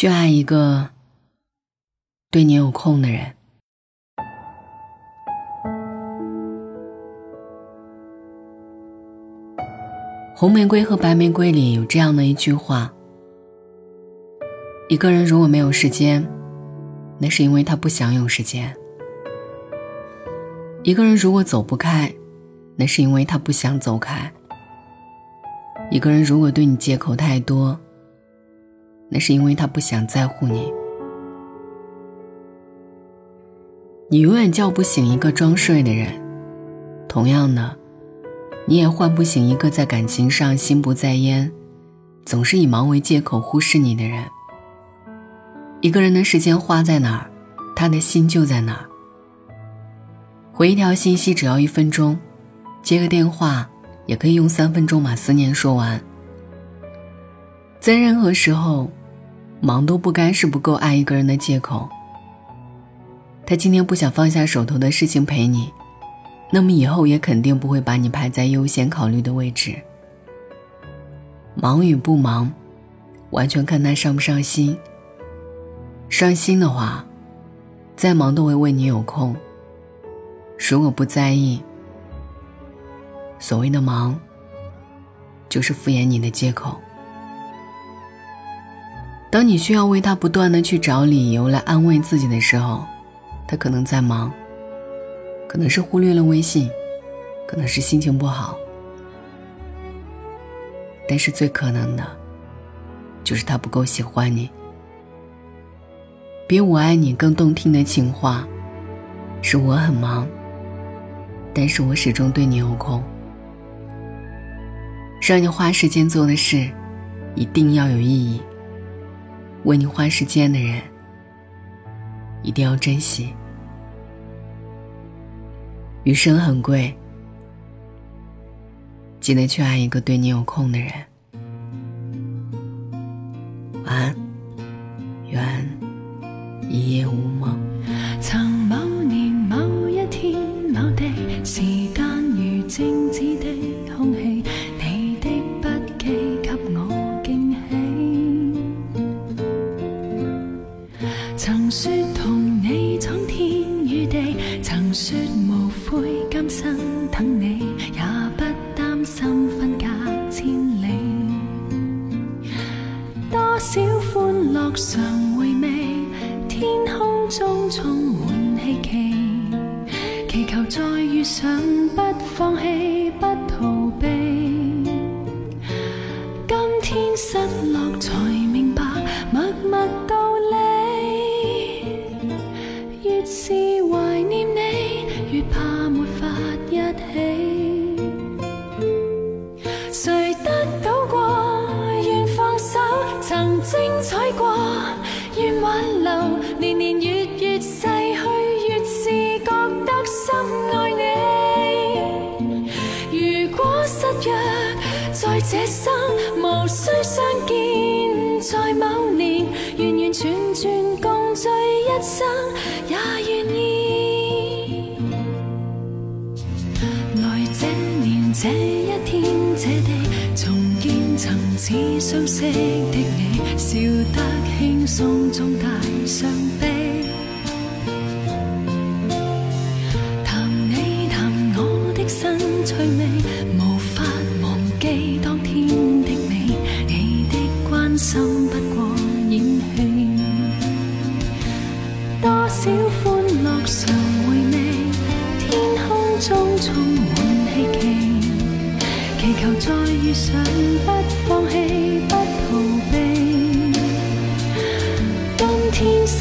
去爱一个对你有空的人。红玫瑰和白玫瑰里有这样的一句话：一个人如果没有时间，那是因为他不想有时间；一个人如果走不开，那是因为他不想走开；一个人如果对你借口太多，那是因为他不想在乎你。你永远叫不醒一个装睡的人，同样的，你也唤不醒一个在感情上心不在焉、总是以忙为借口忽视你的人。一个人的时间花在哪儿，他的心就在哪儿。回一条信息只要一分钟，接个电话也可以用三分钟把思念说完。在任何时候。忙都不该是不够爱一个人的借口。他今天不想放下手头的事情陪你，那么以后也肯定不会把你排在优先考虑的位置。忙与不忙，完全看他上不上心。上心的话，再忙都会为你有空。如果不在意，所谓的忙，就是敷衍你的借口。当你需要为他不断的去找理由来安慰自己的时候，他可能在忙，可能是忽略了微信，可能是心情不好，但是最可能的，就是他不够喜欢你。比我爱你更动听的情话，是我很忙，但是我始终对你有空。让你花时间做的事，一定要有意义。为你花时间的人，一定要珍惜。余生很贵，记得去爱一个对你有空的人。曾说同你闯天与地曾说无悔今生等你也不担心分隔千里多少欢乐常回味天空中充满希冀祈求再遇上不放弃不逃避。今天失落才这生，无需相见，在某年，完完全全共聚一生，也愿意。来这年这一天这地，重见曾似相识的你，笑得轻松。中带伤悲，心不过演戏，多少欢乐常回味，天空中充满希冀，祈求再遇上，不放弃，不逃避。今天失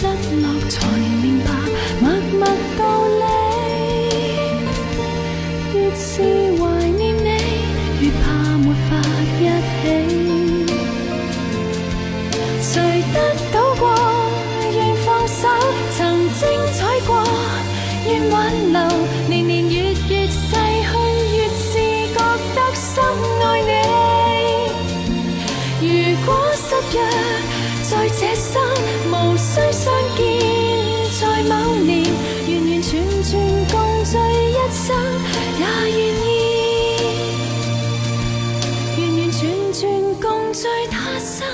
醉他心。